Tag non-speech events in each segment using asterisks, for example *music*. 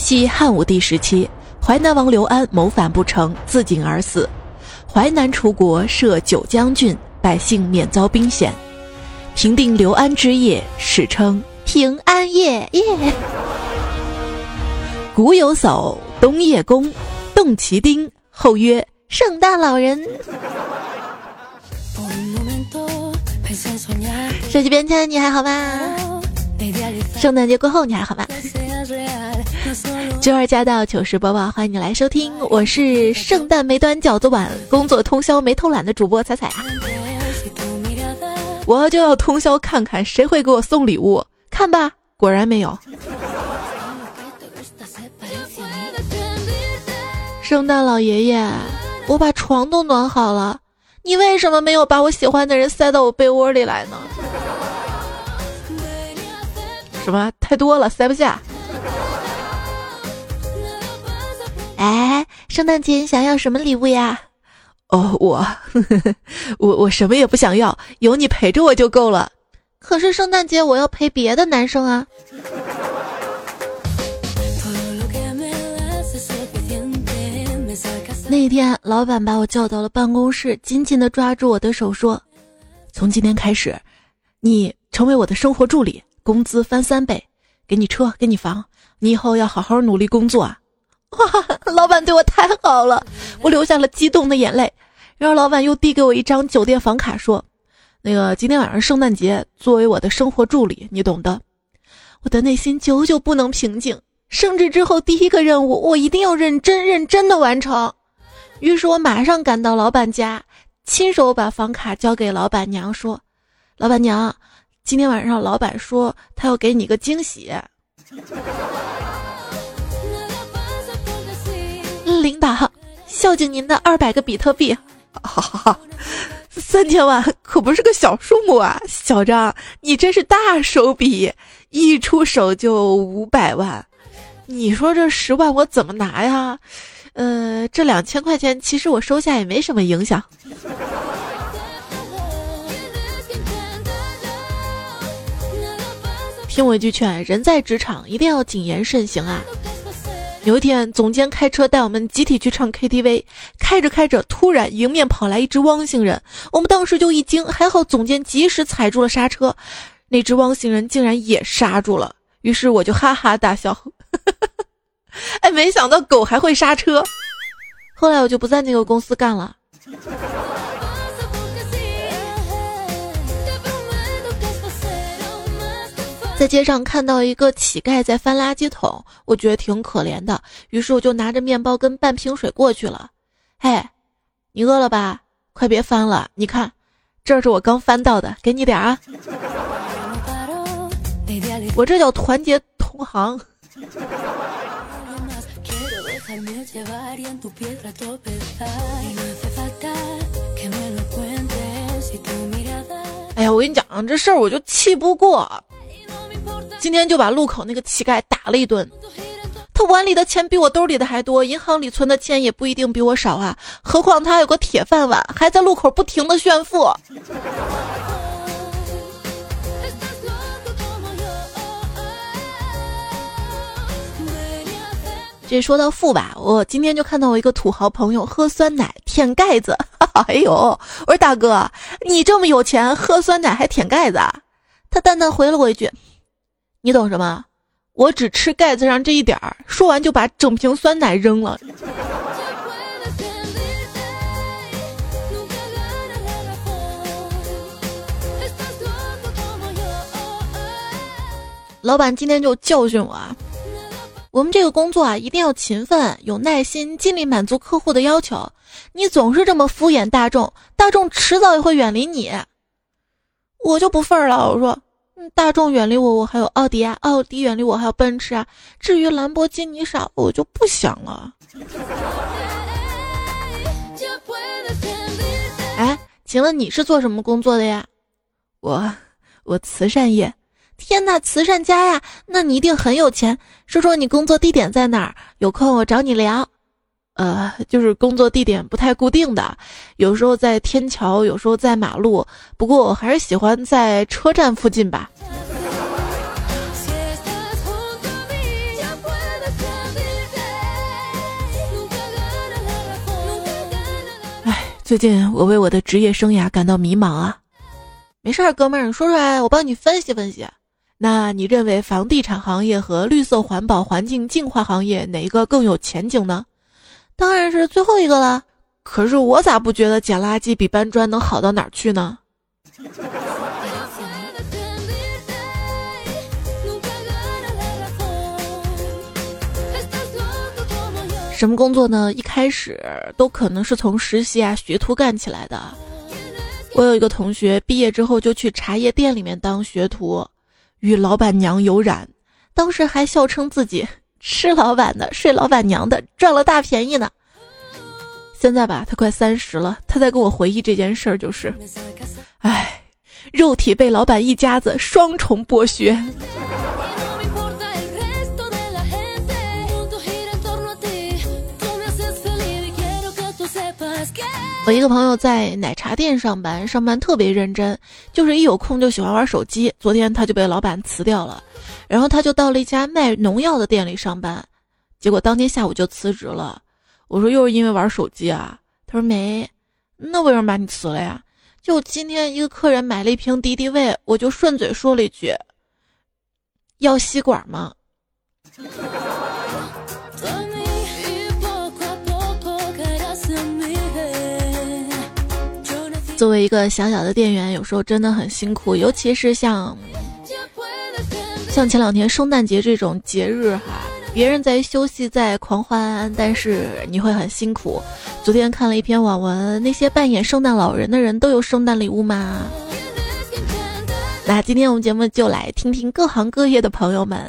西汉武帝时期，淮南王刘安谋反不成，自尽而死。淮南除国，设九江郡，百姓免遭兵险。平定刘安之业，史称平安夜。夜。古有叟，冬夜公，动其丁，后曰圣诞老人。手机边签，你还好吗？圣诞节过后你还好吗？*laughs* 九二加到糗事播报，欢迎你来收听，我是圣诞没端饺子碗，工作通宵没偷懒的主播彩彩啊！我就要通宵看看谁会给我送礼物，看吧，果然没有。*laughs* 圣诞老爷爷，我把床都暖好了，你为什么没有把我喜欢的人塞到我被窝里来呢？什么太多了，塞不下。哎，圣诞节你想要什么礼物呀？哦，我，*laughs* 我我什么也不想要，有你陪着我就够了。可是圣诞节我要陪别的男生啊。那天，老板把我叫到了办公室，紧紧的抓住我的手说：“从今天开始，你成为我的生活助理，工资翻三倍，给你车，给你房，你以后要好好努力工作啊！” *laughs* 哇，老板对我太好了，我流下了激动的眼泪。然后老板又递给我一张酒店房卡，说：“那个今天晚上圣诞节，作为我的生活助理，你懂的。”我的内心久久不能平静。升职之后第一个任务，我一定要认真认真的完成。于是我马上赶到老板家，亲手把房卡交给老板娘，说：“老板娘，今天晚上老板说他要给你个惊喜。”领导，孝敬您的二百个比特币，哈哈哈，三千万可不是个小数目啊！小张，你真是大手笔，一出手就五百万，你说这十万我怎么拿呀？呃，这两千块钱其实我收下也没什么影响。听我一句劝，人在职场一定要谨言慎行啊！有一天，总监开车带我们集体去唱 KTV，开着开着，突然迎面跑来一只汪星人，我们当时就一惊，还好总监及时踩住了刹车，那只汪星人竟然也刹住了，于是我就哈哈大笑。*laughs* 哎，没想到狗还会刹车。后来我就不在那个公司干了。在街上看到一个乞丐在翻垃圾桶，我觉得挺可怜的，于是我就拿着面包跟半瓶水过去了。嘿，你饿了吧？快别翻了，你看，这是我刚翻到的，给你点啊。我这叫团结同行。哎呀，我跟你讲这事儿，我就气不过。今天就把路口那个乞丐打了一顿。他碗里的钱比我兜里的还多，银行里存的钱也不一定比我少啊。何况他有个铁饭碗，还在路口不停的炫富。这说到富吧，我今天就看到我一个土豪朋友喝酸奶舔盖子。*laughs* 哎呦，我说大哥，你这么有钱，喝酸奶还舔盖子？啊？他淡淡回了我一句：“你懂什么？我只吃盖子上这一点儿。”说完就把整瓶酸奶扔了。老板今天就教训我啊。我们这个工作啊，一定要勤奋、有耐心，尽力满足客户的要求。你总是这么敷衍大众，大众迟早也会远离你。我就不忿儿了，我说，大众远离我，我还有奥迪啊；奥迪远离我，还有奔驰啊。至于兰博基尼啥，我就不想了。哎，请问你是做什么工作的呀？我，我慈善业。天呐，慈善家呀，那你一定很有钱。说说你工作地点在哪儿？有空我找你聊。呃，就是工作地点不太固定的，有时候在天桥，有时候在马路。不过我还是喜欢在车站附近吧。哎，最近我为我的职业生涯感到迷茫啊。没事儿，哥们儿，你说出来，我帮你分析分析。那你认为房地产行业和绿色环保环境净化行业哪一个更有前景呢？当然是最后一个了。可是我咋不觉得捡垃圾比搬砖能好到哪儿去呢？什么工作呢？一开始都可能是从实习啊、学徒干起来的。我有一个同学毕业之后就去茶叶店里面当学徒，与老板娘有染，当时还笑称自己吃老板的、睡老板娘的，赚了大便宜呢。现在吧，他快三十了，他在跟我回忆这件事儿，就是，唉，肉体被老板一家子双重剥削。我一个朋友在奶茶店上班，上班特别认真，就是一有空就喜欢玩手机。昨天他就被老板辞掉了，然后他就到了一家卖农药的店里上班，结果当天下午就辞职了。我说又是因为玩手机啊？他说没，那为什么把你辞了呀？就今天一个客人买了一瓶敌敌畏，我就顺嘴说了一句：“要吸管吗？” *laughs* 作为一个小小的店员，有时候真的很辛苦，尤其是像像前两天圣诞节这种节日哈，别人在休息在狂欢，但是你会很辛苦。昨天看了一篇网文，那些扮演圣诞老人的人都有圣诞礼物吗？那今天我们节目就来听听各行各业的朋友们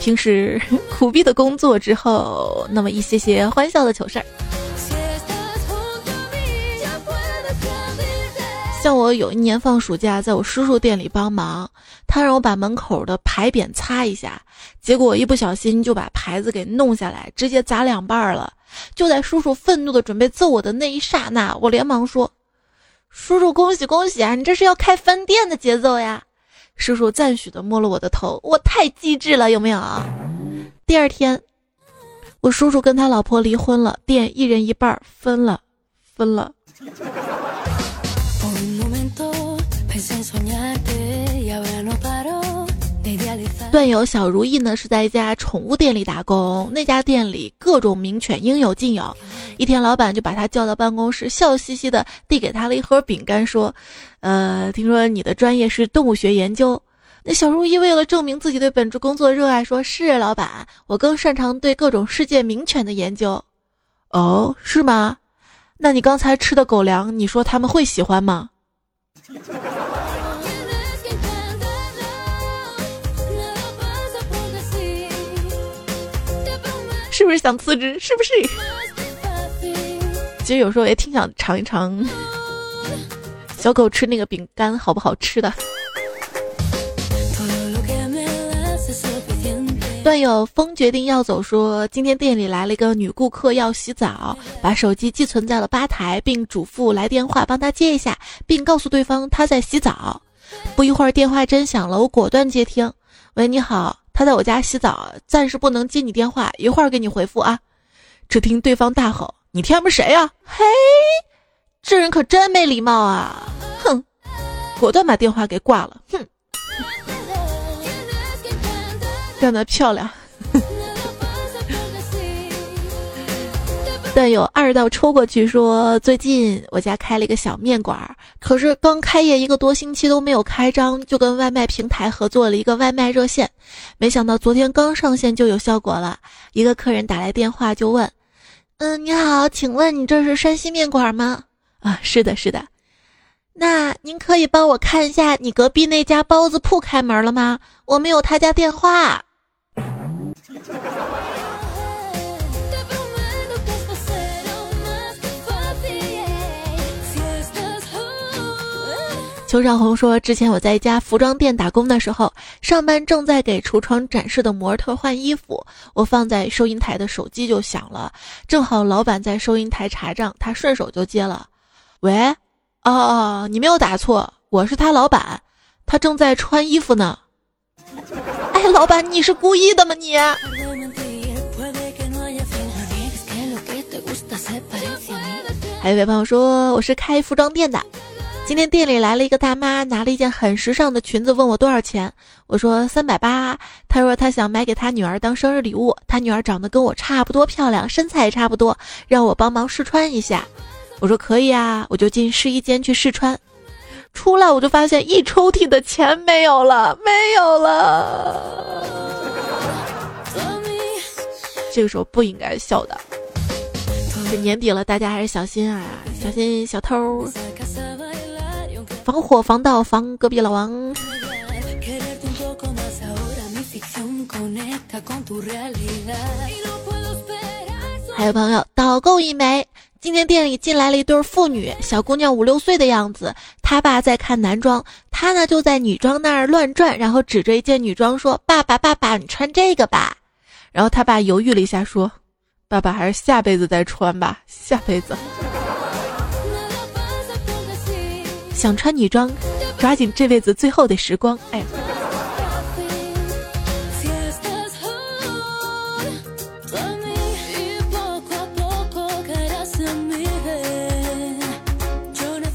平时 *laughs* 苦逼的工作之后，那么一些些欢笑的糗事儿。像我有一年放暑假，在我叔叔店里帮忙，他让我把门口的牌匾擦一下，结果一不小心就把牌子给弄下来，直接砸两半了。就在叔叔愤怒的准备揍我的那一刹那，我连忙说：“叔叔，恭喜恭喜啊！你这是要开分店的节奏呀！”叔叔赞许的摸了我的头，我太机智了，有没有？第二天，我叔叔跟他老婆离婚了，店一人一半分了，分了。段友小如意呢是在一家宠物店里打工，那家店里各种名犬应有尽有。一天，老板就把他叫到办公室，笑嘻嘻的递给他了一盒饼干，说：“呃，听说你的专业是动物学研究。”那小如意为了证明自己对本职工作热爱，说是老板，我更擅长对各种世界名犬的研究。哦，是吗？那你刚才吃的狗粮，你说他们会喜欢吗？是不是想辞职？是不是？其实有时候也挺想尝一尝小狗吃那个饼干好不好吃的。段友风决定要走，说今天店里来了一个女顾客要洗澡，把手机寄存在了吧台，并嘱咐来电话帮她接一下，并告诉对方她在洗澡。不一会儿电话真响了，我果断接听。喂，你好。他在我家洗澡，暂时不能接你电话，一会儿给你回复啊！只听对方大吼：“你天不谁呀？嘿，这人可真没礼貌啊！”哼，果断把电话给挂了。哼，*laughs* 干得漂亮。但有二道抽过去说，最近我家开了一个小面馆，可是刚开业一个多星期都没有开张，就跟外卖平台合作了一个外卖热线，没想到昨天刚上线就有效果了。一个客人打来电话就问：“嗯，你好，请问你这是山西面馆吗？”啊，是的，是的。那您可以帮我看一下你隔壁那家包子铺开门了吗？我没有他家电话。邱少红说：“之前我在一家服装店打工的时候，上班正在给橱窗展示的模特换衣服，我放在收银台的手机就响了，正好老板在收银台查账，他顺手就接了。喂，哦哦，你没有打错，我是他老板，他正在穿衣服呢。哎，老板，你是故意的吗你？”还有位朋友说我是开服装店的，今天店里来了一个大妈，拿了一件很时尚的裙子，问我多少钱。我说三百八。她说她想买给她女儿当生日礼物，她女儿长得跟我差不多漂亮，身材也差不多，让我帮忙试穿一下。我说可以啊，我就进试衣间去试穿，出来我就发现一抽屉的钱没有了，没有了。这个时候不应该笑的。这年底了，大家还是小心啊，小心小偷，防火防盗防隔壁老王。还有朋友导购一枚。今天店里进来了一对妇女，小姑娘五六岁的样子，她爸在看男装，她呢就在女装那儿乱转，然后指着一件女装说：“爸爸，爸爸，你穿这个吧。”然后他爸犹豫了一下说：“爸爸还是下辈子再穿吧，下辈子。”想穿女装，抓紧这辈子最后的时光，哎。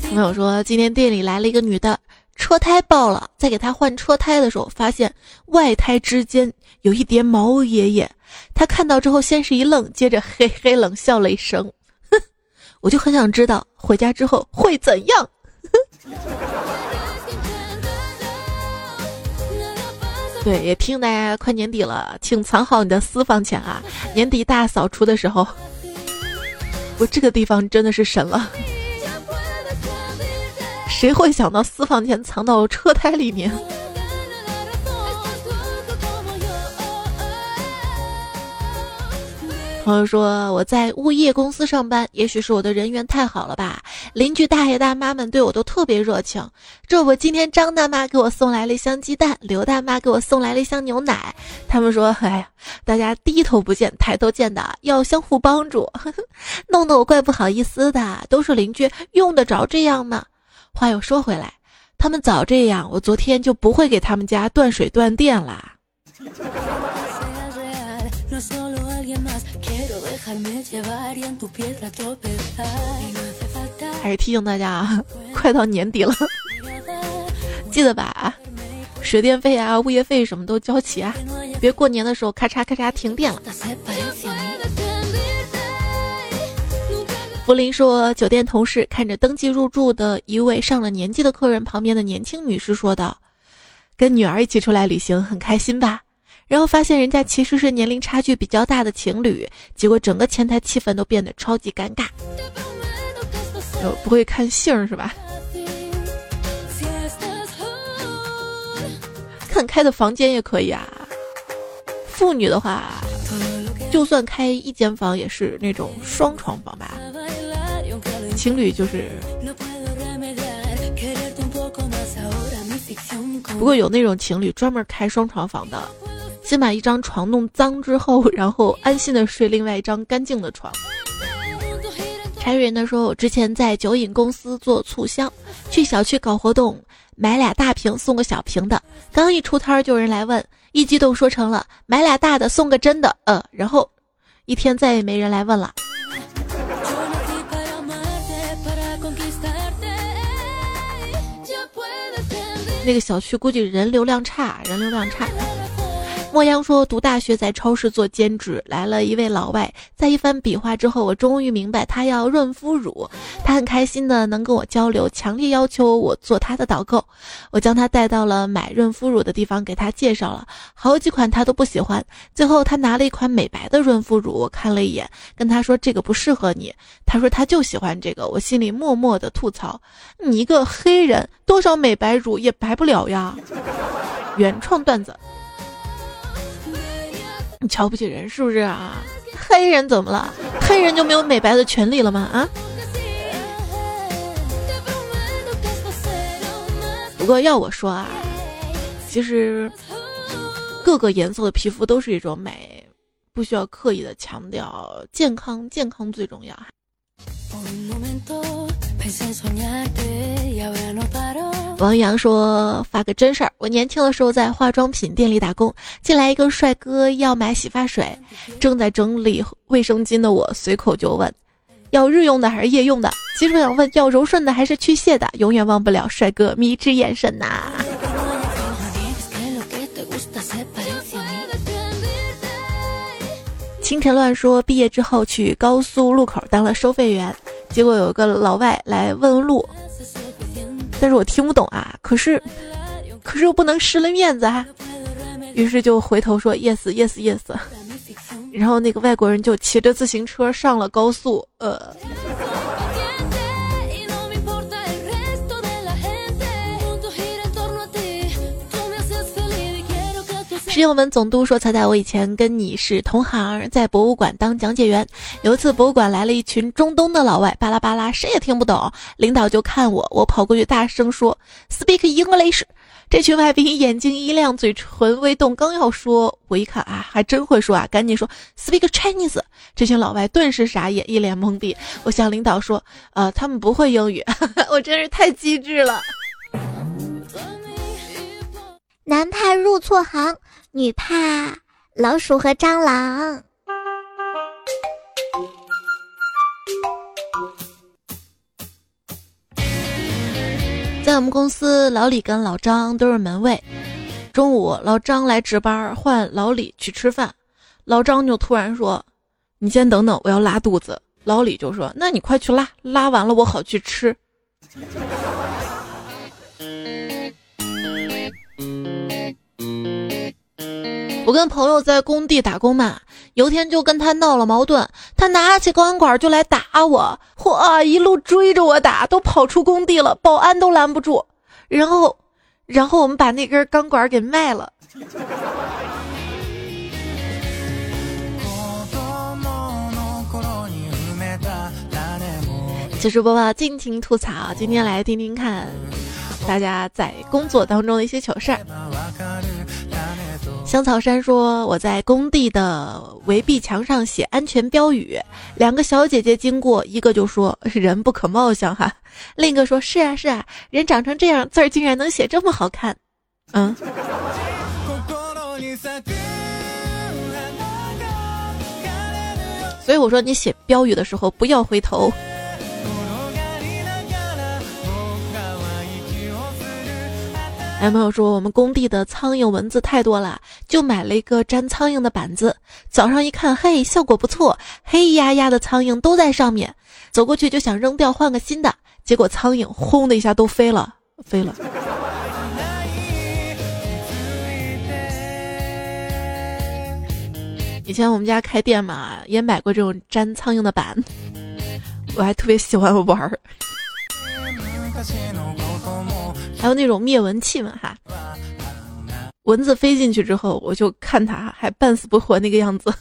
朋友说，今天店里来了一个女的，车胎爆了，在给她换车胎的时候，发现外胎之间有一叠毛爷爷。她看到之后，先是一愣，接着嘿嘿冷笑了一声。哼，我就很想知道回家之后会怎样。*laughs* 对，也提醒大家快年底了，请藏好你的私房钱啊！年底大扫除的时候，我这个地方真的是神了。谁会想到私房钱藏到车胎里面？朋友说我在物业公司上班，也许是我的人缘太好了吧。邻居大爷大妈们对我都特别热情。这不，今天张大妈给我送来了一箱鸡蛋，刘大妈给我送来了一箱牛奶。他们说：“哎呀，大家低头不见抬头见的，要相互帮助。”弄得我怪不好意思的。都是邻居，用得着这样吗？话又说回来，他们早这样，我昨天就不会给他们家断水断电啦。还是提醒大家啊，*laughs* 快到年底了，*laughs* 记得把水电费啊、物业费什么都交齐啊，别过年的时候咔嚓咔嚓停电了。福林说：“酒店同事看着登记入住的一位上了年纪的客人，旁边的年轻女士说道：‘跟女儿一起出来旅行，很开心吧？’然后发现人家其实是年龄差距比较大的情侣，结果整个前台气氛都变得超级尴尬。不会看姓是吧？看开的房间也可以啊。妇女的话，就算开一间房，也是那种双床房吧。”情侣就是，不过有那种情侣专门开双床房的，先把一张床弄脏之后，然后安心的睡另外一张干净的床。柴人的说，我之前在酒饮公司做促销，去小区搞活动，买俩大瓶送个小瓶的，刚一出摊儿就有人来问，一激动说成了买俩大的送个真的，呃，然后一天再也没人来问了。那个小区估计人流量差，人流量差。莫阳说，读大学在超市做兼职，来了一位老外，在一番比划之后，我终于明白他要润肤乳。他很开心的能跟我交流，强烈要求我做他的导购。我将他带到了买润肤乳的地方，给他介绍了好几款，他都不喜欢。最后他拿了一款美白的润肤乳，我看了一眼，跟他说这个不适合你。他说他就喜欢这个，我心里默默的吐槽：你一个黑人，多少美白乳也白不了呀。原创段子。你瞧不起人是不是啊？黑人怎么了？黑人就没有美白的权利了吗？啊？不过要我说啊，其实各个颜色的皮肤都是一种美，不需要刻意的强调健康，健康最重要。王阳说：“发个真事儿，我年轻的时候在化妆品店里打工，进来一个帅哥要买洗发水，正在整理卫生巾的我随口就问：要日用的还是夜用的？其实我想问，要柔顺的还是去屑的？永远忘不了帅哥迷之眼神呐。*laughs* 清晨乱说，毕业之后去高速路口当了收费员，结果有个老外来问路，但是我听不懂啊，可是，可是又不能失了面子啊，于是就回头说 yes yes yes，然后那个外国人就骑着自行车上了高速，呃。室友们总督说：“彩彩，我以前跟你是同行，在博物馆当讲解员。有一次，博物馆来了一群中东的老外，巴拉巴拉，谁也听不懂。领导就看我，我跑过去大声说：‘Speak English！’ 这群外宾眼睛一亮，嘴唇微动，刚要说，我一看啊，还真会说啊，赶紧说 ‘Speak Chinese！’ 这群老外顿时傻眼，一脸懵逼。我向领导说：‘呃，他们不会英语。*laughs* ’我真是太机智了。男怕入错行。”女怕老鼠和蟑螂。在我们公司，老李跟老张都是门卫。中午，老张来值班，换老李去吃饭。老张就突然说：“你先等等，我要拉肚子。”老李就说：“那你快去拉，拉完了我好去吃。”我跟朋友在工地打工嘛，有天就跟他闹了矛盾，他拿起钢管就来打我，嚯，一路追着我打，都跑出工地了，保安都拦不住。然后，然后我们把那根钢管给卖了。*laughs* 其实播报尽情吐槽，今天来听听看大家在工作当中的一些糗事儿。香草山说：“我在工地的围壁墙上写安全标语，两个小姐姐经过，一个就说‘人不可貌相’哈，*laughs* 另一个说是啊是啊，人长成这样，字儿竟然能写这么好看，嗯。所以我说你写标语的时候不要回头。”男朋友说：“我们工地的苍蝇蚊子太多了，就买了一个粘苍蝇的板子。早上一看，嘿，效果不错，黑压压的苍蝇都在上面。走过去就想扔掉换个新的，结果苍蝇轰的一下都飞了，飞了。以前我们家开店嘛，也买过这种粘苍蝇的板，我还特别喜欢玩儿。”还有那种灭蚊器嘛哈，蚊子飞进去之后，我就看它还半死不活那个样子。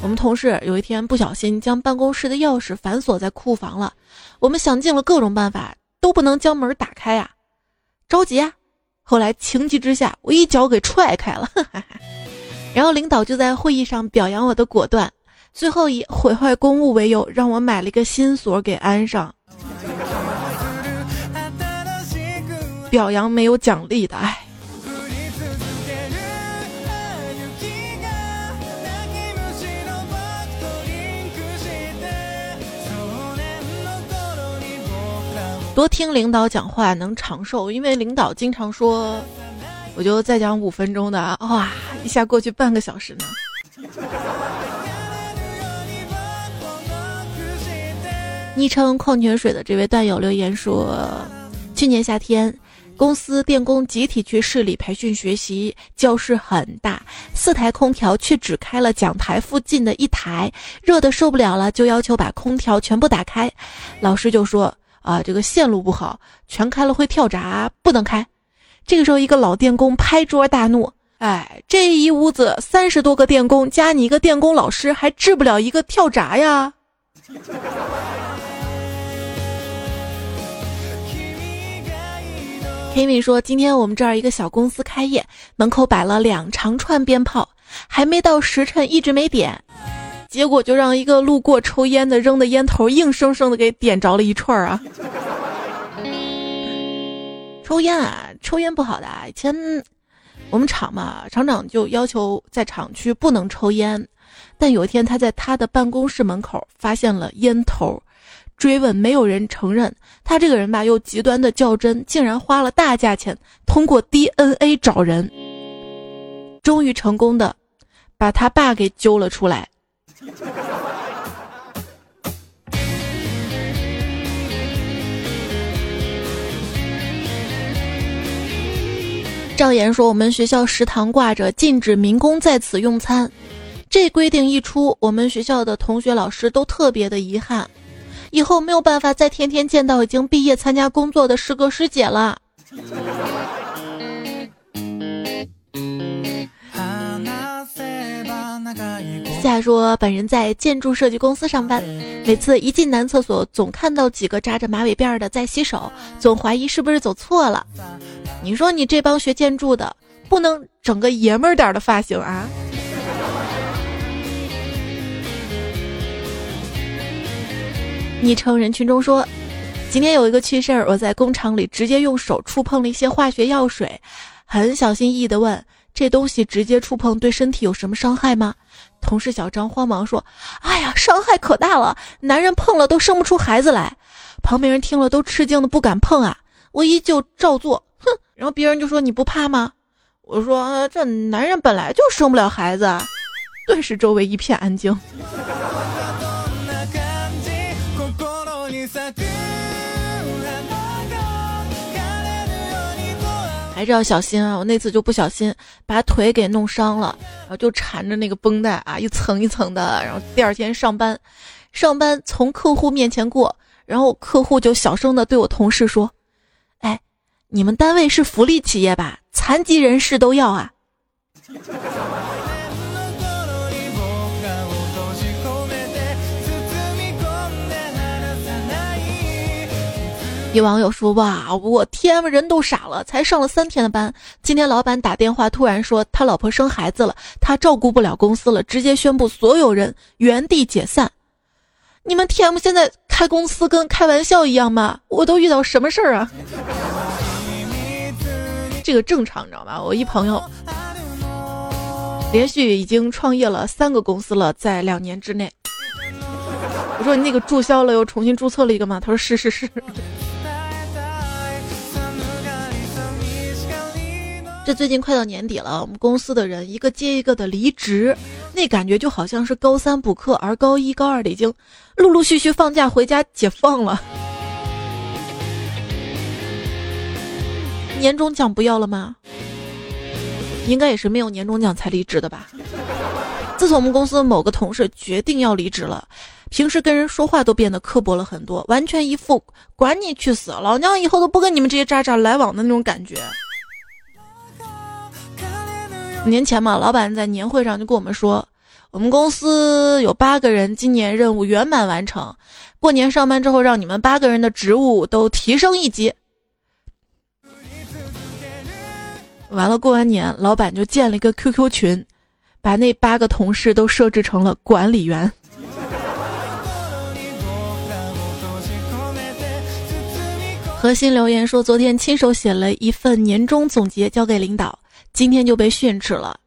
我们同事有一天不小心将办公室的钥匙反锁在库房了，我们想尽了各种办法，都不能将门打开呀，着急啊。后来情急之下，我一脚给踹开了，*laughs* 然后领导就在会议上表扬我的果断，最后以毁坏公物为由，让我买了一个新锁给安上。*laughs* 表扬没有奖励的，哎。多听领导讲话能长寿，因为领导经常说，我就再讲五分钟的啊，哇，一下过去半个小时呢。昵称矿泉水的这位段友留言说，去年夏天，公司电工集体去市里培训学习，教室很大，四台空调却只开了讲台附近的一台，热的受不了了，就要求把空调全部打开，老师就说。啊，这个线路不好，全开了会跳闸，不能开。这个时候，一个老电工拍桌大怒：“哎，这一屋子三十多个电工，加你一个电工老师，还治不了一个跳闸呀！” *laughs* 黑米说：“今天我们这儿一个小公司开业，门口摆了两长串鞭炮，还没到时辰，一直没点。”结果就让一个路过抽烟的扔的烟头硬生生的给点着了一串儿啊！抽烟啊，抽烟不好的。以前我们厂嘛，厂长就要求在厂区不能抽烟。但有一天，他在他的办公室门口发现了烟头，追问没有人承认。他这个人吧，又极端的较真，竟然花了大价钱通过 DNA 找人，终于成功的把他爸给揪了出来。赵岩说：“我们学校食堂挂着禁止民工在此用餐，这规定一出，我们学校的同学老师都特别的遗憾，以后没有办法再天天见到已经毕业参加工作的师哥师姐了。”夏说：“本人在建筑设计公司上班，每次一进男厕所，总看到几个扎着马尾辫的在洗手，总怀疑是不是走错了。”你说你这帮学建筑的，不能整个爷们儿点的发型啊？昵称人群中说，今天有一个趣事儿，我在工厂里直接用手触碰了一些化学药水，很小心翼翼的问：“这东西直接触碰对身体有什么伤害吗？”同事小张慌忙说：“哎呀，伤害可大了，男人碰了都生不出孩子来。”旁边人听了都吃惊的不敢碰啊，我依旧照做。哼，然后别人就说你不怕吗？我说这男人本来就生不了孩子。顿时周围一片安静。还是要小心啊！我那次就不小心把腿给弄伤了，然后就缠着那个绷带啊，一层一层的。然后第二天上班，上班从客户面前过，然后客户就小声的对我同事说。哎你们单位是福利企业吧？残疾人士都要啊！有网友说：“哇，我天，人都傻了！才上了三天的班，今天老板打电话突然说他老婆生孩子了，他照顾不了公司了，直接宣布所有人原地解散。你们 TM 现在开公司跟开玩笑一样吗？我都遇到什么事儿啊？”这个正常，你知道吧？我一朋友连续已经创业了三个公司了，在两年之内。我说你那个注销了，又重新注册了一个吗？他说是是是。这最近快到年底了，我们公司的人一个接一个的离职，那感觉就好像是高三补课，而高一高二的已经陆陆续续放假回家解放了。年终奖不要了吗？应该也是没有年终奖才离职的吧。自从我们公司某个同事决定要离职了，平时跟人说话都变得刻薄了很多，完全一副管你去死，老娘以后都不跟你们这些渣渣来往的那种感觉。年前嘛，老板在年会上就跟我们说，我们公司有八个人今年任务圆满完成，过年上班之后让你们八个人的职务都提升一级。完了，过完年，老板就建了一个 QQ 群，把那八个同事都设置成了管理员。核心留言说，昨天亲手写了一份年终总结交给领导，今天就被训斥了，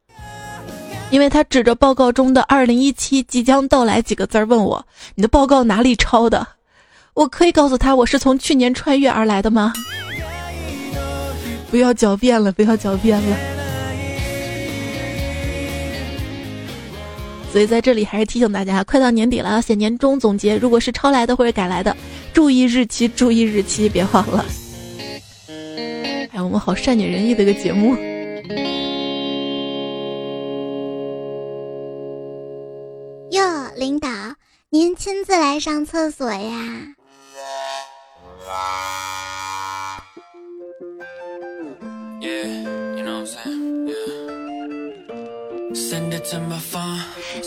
因为他指着报告中的“二零一七即将到来”几个字儿问我：“你的报告哪里抄的？”我可以告诉他，我是从去年穿越而来的吗？不要狡辩了，不要狡辩了。所以在这里还是提醒大家，快到年底了，要写年终总结，如果是抄来的或者改来的，注意日期，注意日期，别忘了。哎，我们好善解人意的一个节目。哟，领导，您亲自来上厕所呀？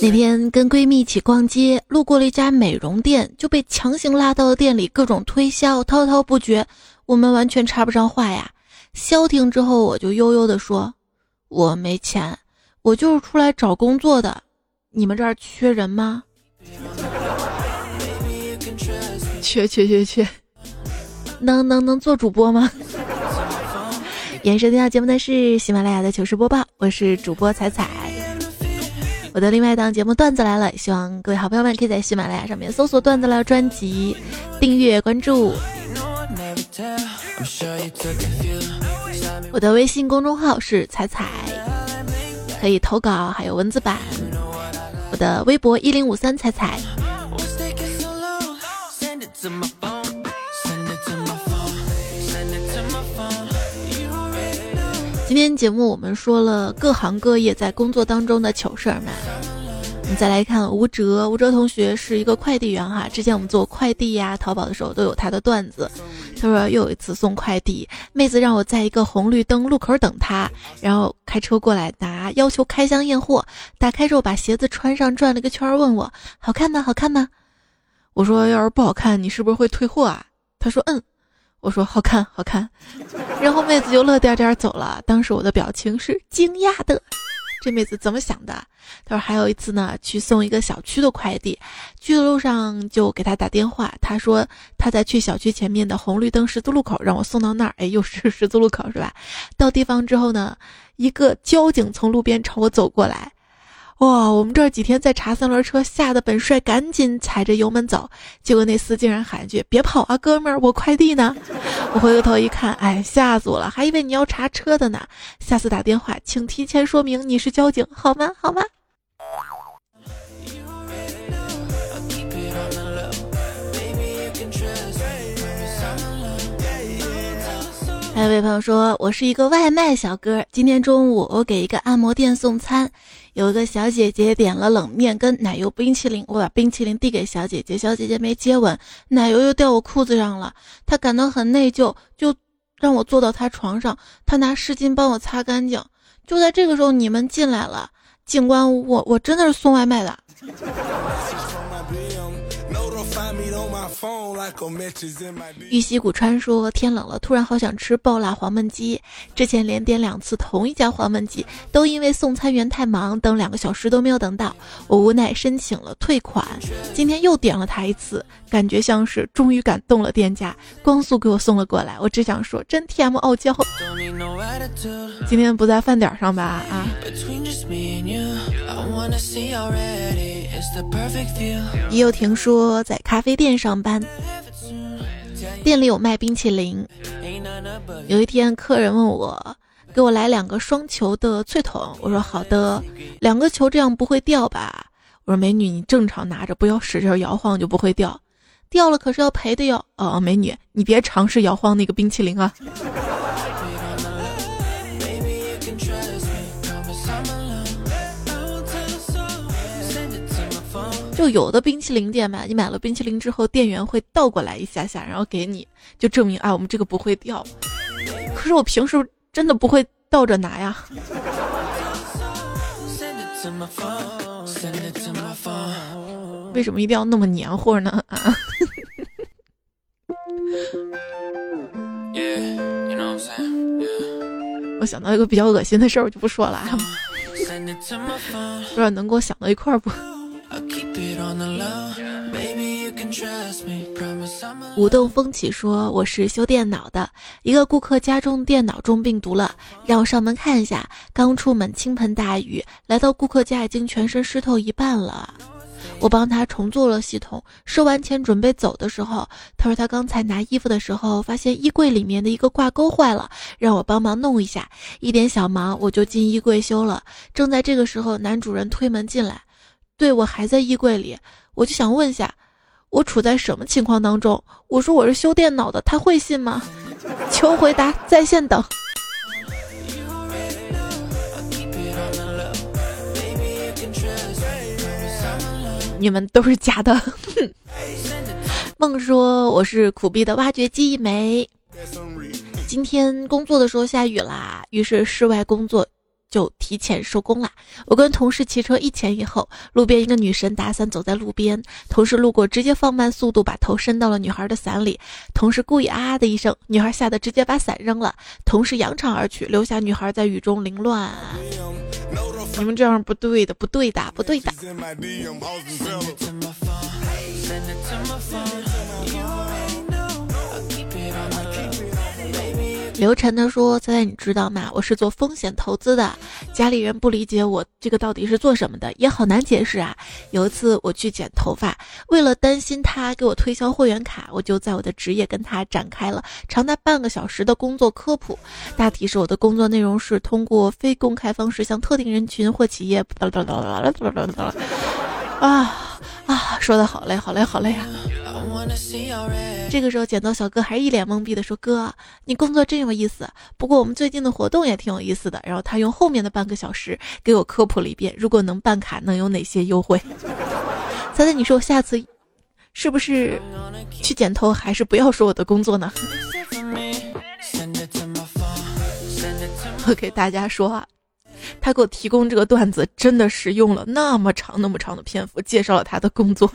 那天跟闺蜜一起逛街，路过了一家美容店，就被强行拉到了店里，各种推销，滔滔不绝，我们完全插不上话呀。消停之后，我就悠悠地说：“我没钱，我就是出来找工作的，你们这儿缺人吗？”缺缺缺缺，能能能做主播吗？*laughs* 延伸听到节目的是喜马拉雅的糗事播报，我是主播彩彩。我的另外一档节目段子来了，希望各位好朋友们可以在喜马拉雅上面搜索“段子来了”专辑，订阅关注。我的微信公众号是彩彩，可以投稿，还有文字版。我的微博一零五三彩彩。今天节目我们说了各行各业在工作当中的糗事儿嘛，再来看吴哲，吴哲同学是一个快递员哈，之前我们做快递呀、淘宝的时候都有他的段子。他说又有一次送快递，妹子让我在一个红绿灯路口等她，然后开车过来拿，要求开箱验货。打开之后把鞋子穿上，转了个圈，问我好看吗？好看吗？我说要是不好看，你是不是会退货啊？他说嗯。我说好看，好看，*laughs* 然后妹子就乐颠颠走了。当时我的表情是惊讶的，这妹子怎么想的？她说还有一次呢，去送一个小区的快递，去的路上就给她打电话，她说她在去小区前面的红绿灯十字路口，让我送到那儿。哎，又是十字路口是吧？到地方之后呢，一个交警从路边朝我走过来。哇，我们这几天在查三轮车，吓得本帅赶紧踩着油门走，结果那厮竟然喊句：“别跑啊，哥们儿，我快递呢！”我回过头一看，哎，吓死我了，还以为你要查车的呢。下次打电话，请提前说明你是交警，好吗？好吗？还有位朋友说，我是一个外卖小哥，今天中午我给一个按摩店送餐。有一个小姐姐点了冷面跟奶油冰淇淋，我把冰淇淋递给小姐姐，小姐姐没接吻，奶油又掉我裤子上了，她感到很内疚，就让我坐到她床上，她拿湿巾帮我擦干净。就在这个时候，你们进来了，警官，我我真的是送外卖的。玉溪古川说：“天冷了，突然好想吃爆辣黄焖鸡。之前连点两次同一家黄焖鸡，都因为送餐员太忙，等两个小时都没有等到。我无奈申请了退款。今天又点了他一次，感觉像是终于感动了店家，光速给我送了过来。我只想说，真 TM 傲娇。今天不在饭点上吧？啊。”也有听说在咖啡店上班，店里有卖冰淇淋。有一天客人问我，给我来两个双球的脆筒。我说好的，两个球这样不会掉吧？我说美女，你正常拿着，不要使劲摇晃就不会掉。掉了可是要赔的哟。哦，美女，你别尝试摇晃那个冰淇淋啊。就有的冰淇淋店嘛，你买了冰淇淋之后，店员会倒过来一下下，然后给你，就证明啊，我们这个不会掉。可是我平时真的不会倒着拿呀。为什么一定要那么黏糊呢？啊？我想到一个比较恶心的事儿，我就不说了。啊不知道能给我想到一块儿不？舞动风起说：“我是修电脑的，一个顾客家中电脑中病毒了，让我上门看一下。刚出门倾盆大雨，来到顾客家已经全身湿透一半了。我帮他重做了系统，收完钱准备走的时候，他说他刚才拿衣服的时候发现衣柜里面的一个挂钩坏了，让我帮忙弄一下。一点小忙我就进衣柜修了。正在这个时候，男主人推门进来。”对我还在衣柜里，我就想问下，我处在什么情况当中？我说我是修电脑的，他会信吗？*laughs* 求回答，在线等。*laughs* 你们都是假的。*laughs* 梦说我是苦逼的挖掘机一枚。今天工作的时候下雨啦，于是室外工作。就提前收工了。我跟同事骑车一前一后，路边一个女神打伞走在路边，同事路过直接放慢速度，把头伸到了女孩的伞里。同事故意啊的一声，女孩吓得直接把伞扔了。同事扬长而去，留下女孩在雨中凌乱。你们这样不对的，不对的，不对的。刘晨他说：“猜猜你知道吗？我是做风险投资的，家里人不理解我这个到底是做什么的，也好难解释啊。有一次我去剪头发，为了担心他给我推销会员卡，我就在我的职业跟他展开了长达半个小时的工作科普。大体是我的工作内容是通过非公开方式向特定人群或企业 *laughs*…… 啊啊，说的好累，好累，好累啊！”这个时候，剪刀小哥还是一脸懵逼的说：“哥，你工作真有意思。不过我们最近的活动也挺有意思的。”然后他用后面的半个小时给我科普了一遍，如果能办卡，能有哪些优惠？*laughs* 猜猜你说我下次是不是去剪头，还是不要说我的工作呢？*laughs* *laughs* 我给大家说啊，他给我提供这个段子，真的是用了那么长那么长的篇幅介绍了他的工作。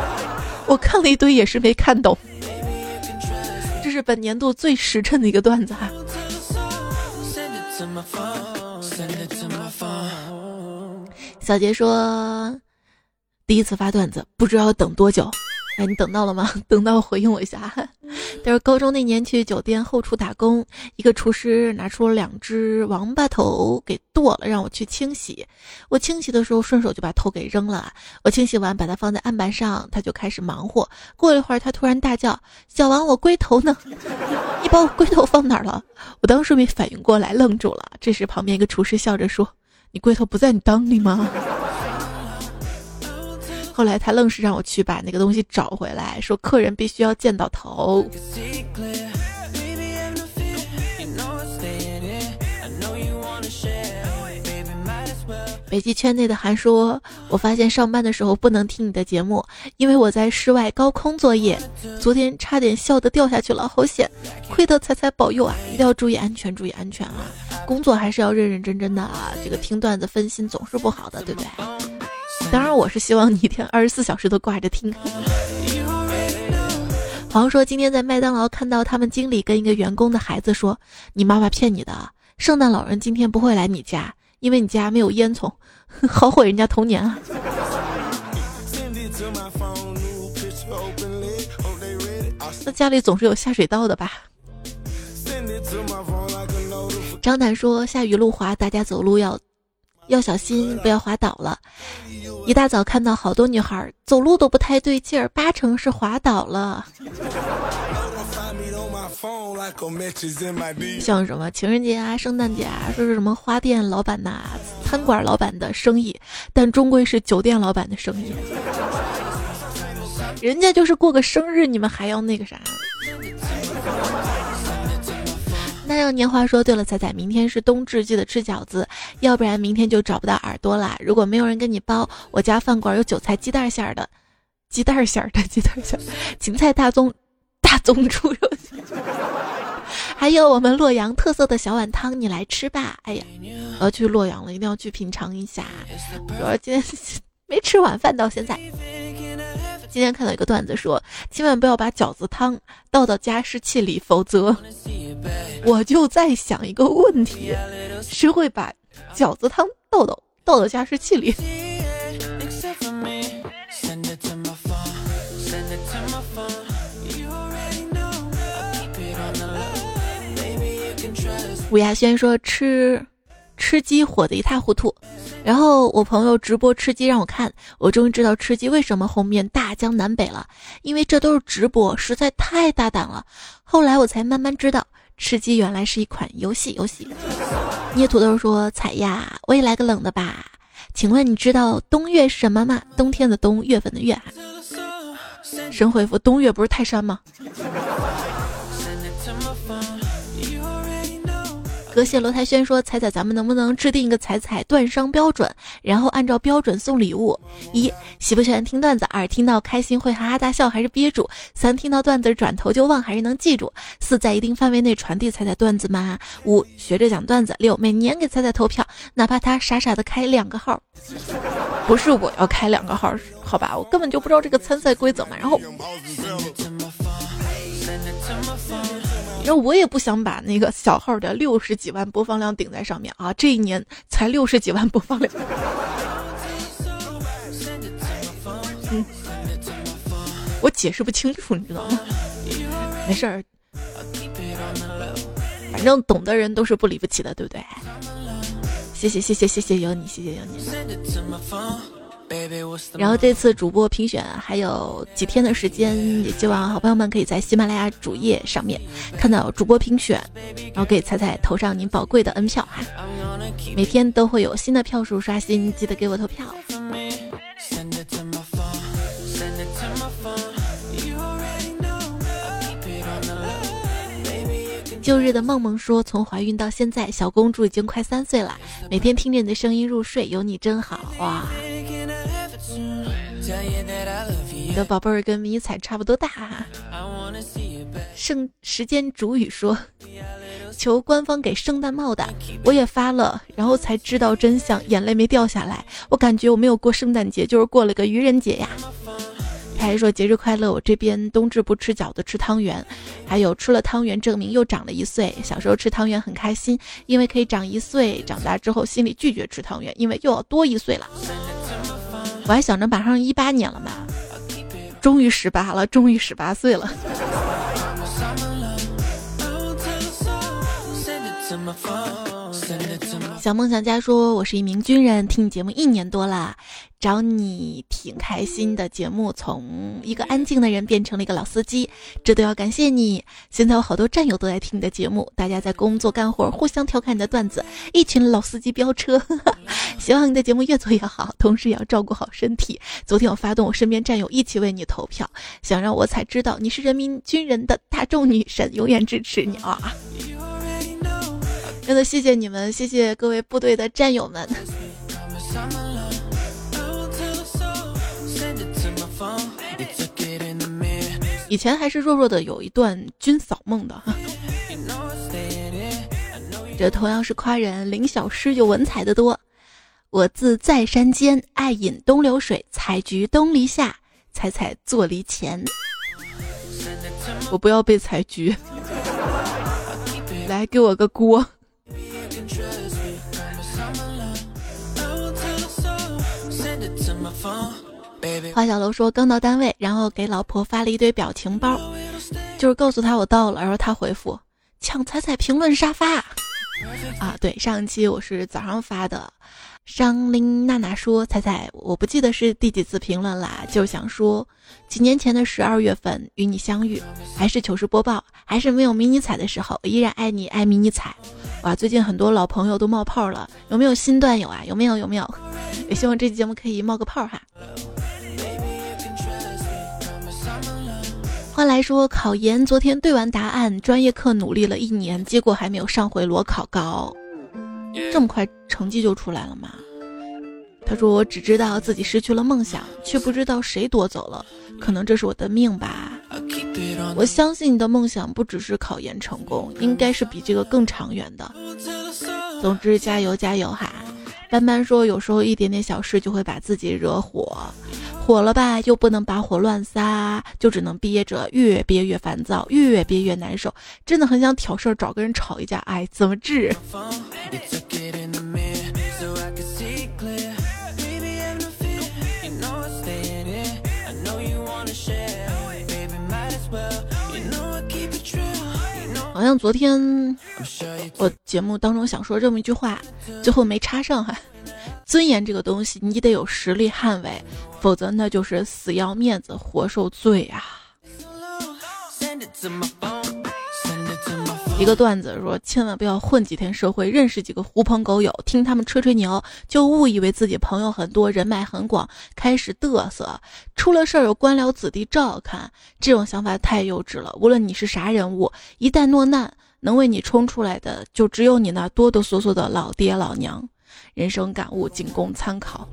*laughs* 我看了一堆，也是没看懂。这是本年度最实诚的一个段子哈。小杰说，第一次发段子，不知道要等多久。哎，你等到了吗？*laughs* 等到回应我一下。*laughs* 他说高中那年去酒店后厨打工，一个厨师拿出了两只王八头给剁了，让我去清洗。我清洗的时候顺手就把头给扔了。我清洗完把它放在案板上，他就开始忙活。过了一会儿，他突然大叫：“小王，我龟头呢？你把我龟头放哪儿了？”我当时没反应过来，愣住了。这时旁边一个厨师笑着说：“你龟头不在你裆里吗？”后来他愣是让我去把那个东西找回来，说客人必须要见到头。北极圈内的韩说：“我发现上班的时候不能听你的节目，因为我在室外高空作业，昨天差点笑得掉下去了，好险！亏得彩彩保佑啊，一定要注意安全，注意安全啊！工作还是要认认真真的啊，这个听段子分心总是不好的，对不对？”当然，我是希望你一天二十四小时都挂着听。黄说今天在麦当劳看到他们经理跟一个员工的孩子说：“你妈妈骗你的，圣诞老人今天不会来你家，因为你家没有烟囱，*laughs* 好毁人家童年啊！”那家里总是有下水道的吧？张楠说下雨路滑，大家走路要。要小心，不要滑倒了。一大早看到好多女孩走路都不太对劲儿，八成是滑倒了。*laughs* 像什么情人节啊、圣诞节啊，说是什么花店老板呐、餐馆老板的生意，但终归是酒店老板的生意。人家就是过个生日，你们还要那个啥？那要年华说：“对了，彩彩，明天是冬至，记得吃饺子，要不然明天就找不到耳朵啦。如果没有人跟你包，我家饭馆有韭菜鸡蛋馅儿的，鸡蛋馅儿的鸡蛋馅儿，*laughs* 芹菜大葱大宗猪肉，还有我们洛阳特色的小碗汤，你来吃吧。哎呀，我要去洛阳了，一定要去品尝一下。主要今天没吃晚饭，到现在。”今天看到一个段子说，千万不要把饺子汤倒到加湿器里，否则我就在想一个问题：谁会把饺子汤倒到倒到加湿器里？吴亚轩说吃。吃鸡火得一塌糊涂，然后我朋友直播吃鸡让我看，我终于知道吃鸡为什么后面大江南北了，因为这都是直播，实在太大胆了。后来我才慢慢知道，吃鸡原来是一款游戏。游戏。捏土豆说：“彩呀，我也来个冷的吧，请问你知道冬月是什么吗？冬天的冬，月份的月。”神回复：“冬月不是泰山吗？”阁谢罗台轩说：“彩彩，咱们能不能制定一个彩彩断伤标准，然后按照标准送礼物？一，喜不喜欢听段子；二，听到开心会哈哈大笑还是憋住；三，听到段子转头就忘还是能记住；四，在一定范围内传递彩彩段子吗？五，学着讲段子；六，每年给彩彩投票，哪怕他傻傻的开两个号，不是我要开两个号，好吧，我根本就不知道这个参赛规则嘛。然后。”然后我也不想把那个小号的六十几万播放量顶在上面啊！这一年才六十几万播放量。嗯，我解释不清楚，你知道吗？没事儿。反正懂的人都是不离不弃的，对不对？谢谢谢谢谢谢有你，谢谢有你。然后这次主播评选还有几天的时间，也希望好朋友们可以在喜马拉雅主页上面看到主播评选，然后给彩彩投上您宝贵的 N 票哈。每天都会有新的票数刷新，记得给我投票。旧日的梦梦说：“从怀孕到现在，小公主已经快三岁了。每天听着你的声音入睡，有你真好哇！的宝贝儿跟迷彩差不多大哈。”圣时间主语说：“求官方给圣诞帽的，我也发了，然后才知道真相，眼泪没掉下来。我感觉我没有过圣诞节，就是过了个愚人节呀。”他还说节日快乐，我这边冬至不吃饺子，吃汤圆，还有吃了汤圆证明又长了一岁。小时候吃汤圆很开心，因为可以长一岁。长大之后心里拒绝吃汤圆，因为又要多一岁了。我还想着马上一八年了嘛，终于十八了，终于十八岁了。小梦想家说：“我是一名军人，听你节目一年多了，找你挺开心的。节目从一个安静的人变成了一个老司机，这都要感谢你。现在有好多战友都在听你的节目，大家在工作干活，互相调侃你的段子，一群老司机飙车。*laughs* 希望你的节目越做越好，同时也要照顾好身体。昨天我发动我身边战友一起为你投票，想让我才知道你是人民军人的大众女神，永远支持你啊！”真的谢谢你们，谢谢各位部队的战友们。以前还是弱弱的有一段军嫂梦的哈。*laughs* 这同样是夸人，林小诗有文采的多。我自在山间，爱饮东流水，采菊东篱下，采采坐篱前。我不要被采菊，*laughs* 来给我个锅。花小楼说刚到单位，然后给老婆发了一堆表情包，就是告诉她我到了，然后她回复抢彩彩评论沙发啊，对，上一期我是早上发的。商林娜娜说：“彩彩，我不记得是第几次评论啦，就想说，几年前的十二月份与你相遇，还是糗事播报，还是没有迷你彩的时候，依然爱你爱迷你彩。哇，最近很多老朋友都冒泡了，有没有新段友啊？有没有？有没有？*laughs* 也希望这期节目可以冒个泡哈。”话来说考研，昨天对完答案，专业课努力了一年，结果还没有上回裸考高。这么快成绩就出来了吗？他说：“我只知道自己失去了梦想，却不知道谁夺走了。可能这是我的命吧。”我相信你的梦想不只是考研成功，应该是比这个更长远的。总之，加油加油哈！斑斑说：“有时候一点点小事就会把自己惹火。”火了吧，又不能把火乱撒，就只能憋着，越憋越烦躁，越憋越难受。真的很想挑事儿，找个人吵一架。哎，怎么治？好像昨天我节目当中想说这么一句话，最后没插上哈。尊严这个东西，你得有实力捍卫，否则那就是死要面子活受罪啊！一个段子说，千万不要混几天社会，认识几个狐朋狗友，听他们吹吹牛，就误以为自己朋友很多，人脉很广，开始嘚瑟，出了事儿有官僚子弟照看，这种想法太幼稚了。无论你是啥人物，一旦落难，能为你冲出来的，就只有你那哆哆嗦嗦的老爹老娘。人生感悟仅供参考。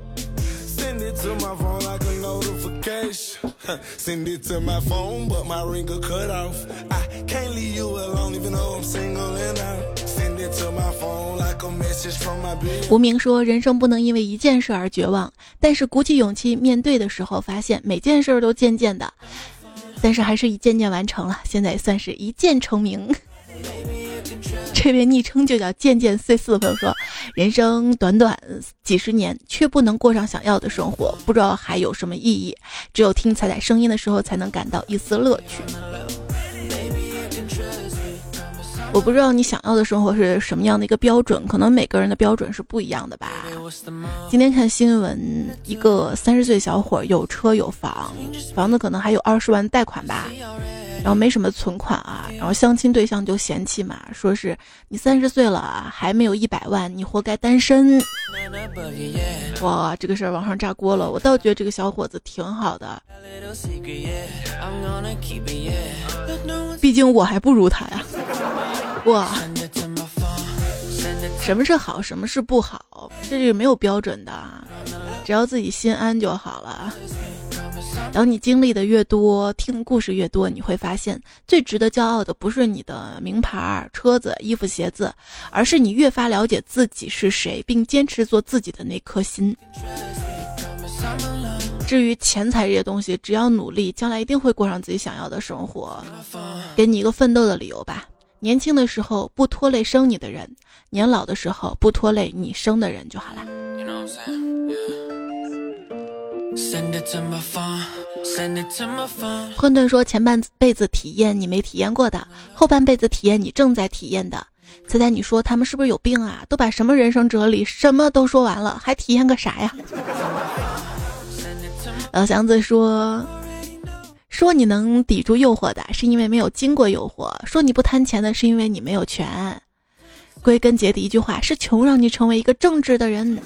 无名说：“人生不能因为一件事而绝望，但是鼓起勇气面对的时候，发现每件事都渐渐的，但是还是一件件完成了。现在算是一键成名。”这位昵称就叫渐渐碎四的朋友说：“人生短短几十年，却不能过上想要的生活，不知道还有什么意义。只有听彩彩声音的时候，才能感到一丝乐趣。”我不知道你想要的生活是什么样的一个标准，可能每个人的标准是不一样的吧。今天看新闻，一个三十岁小伙有车有房，房子可能还有二十万贷款吧。然后没什么存款啊，然后相亲对象就嫌弃嘛，说是你三十岁了还没有一百万，你活该单身。哇，这个事儿网上炸锅了。我倒觉得这个小伙子挺好的，毕竟我还不如他呀。哇，什么是好，什么是不好，这是没有标准的，只要自己心安就好了。等你经历的越多，听故事越多，你会发现最值得骄傲的不是你的名牌、车子、衣服、鞋子，而是你越发了解自己是谁，并坚持做自己的那颗心。至于钱财这些东西，只要努力，将来一定会过上自己想要的生活。给你一个奋斗的理由吧：年轻的时候不拖累生你的人，年老的时候不拖累你生的人就好了。混沌说：“前半辈子体验你没体验过的，后半辈子体验你正在体验的。”猜猜你说他们是不是有病啊？都把什么人生哲理什么都说完了，还体验个啥呀？老祥子说：“说你能抵住诱惑的，是因为没有经过诱惑；说你不贪钱的，是因为你没有权。归根结底，一句话是穷让你成为一个正直的人。”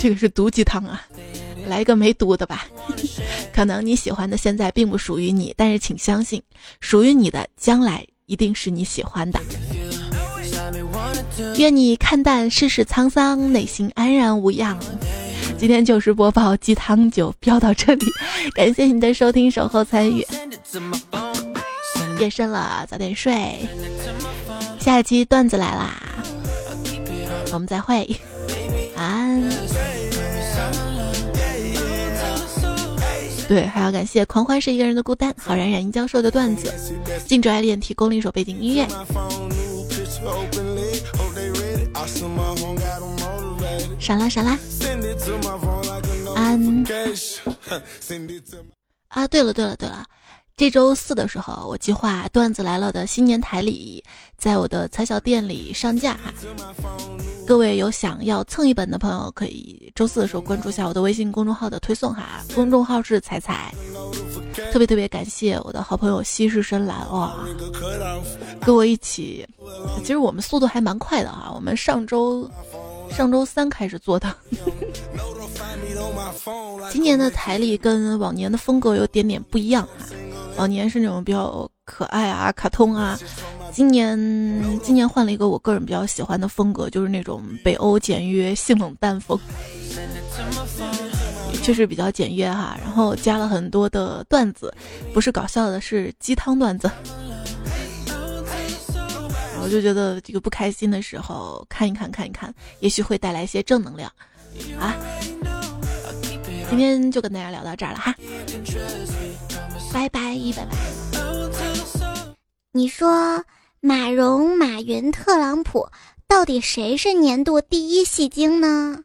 这个是毒鸡汤啊，来一个没毒的吧。可能你喜欢的现在并不属于你，但是请相信，属于你的将来一定是你喜欢的。愿你看淡世事沧桑，内心安然无恙。今天就是播报鸡汤就飙到这里，*laughs* 感谢你的收听、守候、参与。夜深了，早点睡。下一期段子来啦，我们再会。安。对，还要感谢狂欢是一个人的孤单，好冉冉英教授的段子，静止爱恋提供了一首背景音乐。闪啦闪啦，安。啊，对了对了对了。这周四的时候，我计划段子来了的新年台礼在我的彩小店里上架哈。各位有想要蹭一本的朋友，可以周四的时候关注一下我的微信公众号的推送哈。公众号是彩彩，特别特别感谢我的好朋友西式深蓝哇，跟我一起。其实我们速度还蛮快的哈，我们上周上周三开始做的。*laughs* 今年的台历跟往年的风格有点点不一样哈。往年是那种比较可爱啊、卡通啊，今年今年换了一个我个人比较喜欢的风格，就是那种北欧简约性冷淡风，确实比较简约哈。然后加了很多的段子，不是搞笑的，是鸡汤段子。我就觉得这个不开心的时候看一看看一看，也许会带来一些正能量啊。今天就跟大家聊到这儿了哈。拜拜，拜拜。你说马蓉、马云、特朗普，到底谁是年度第一戏精呢？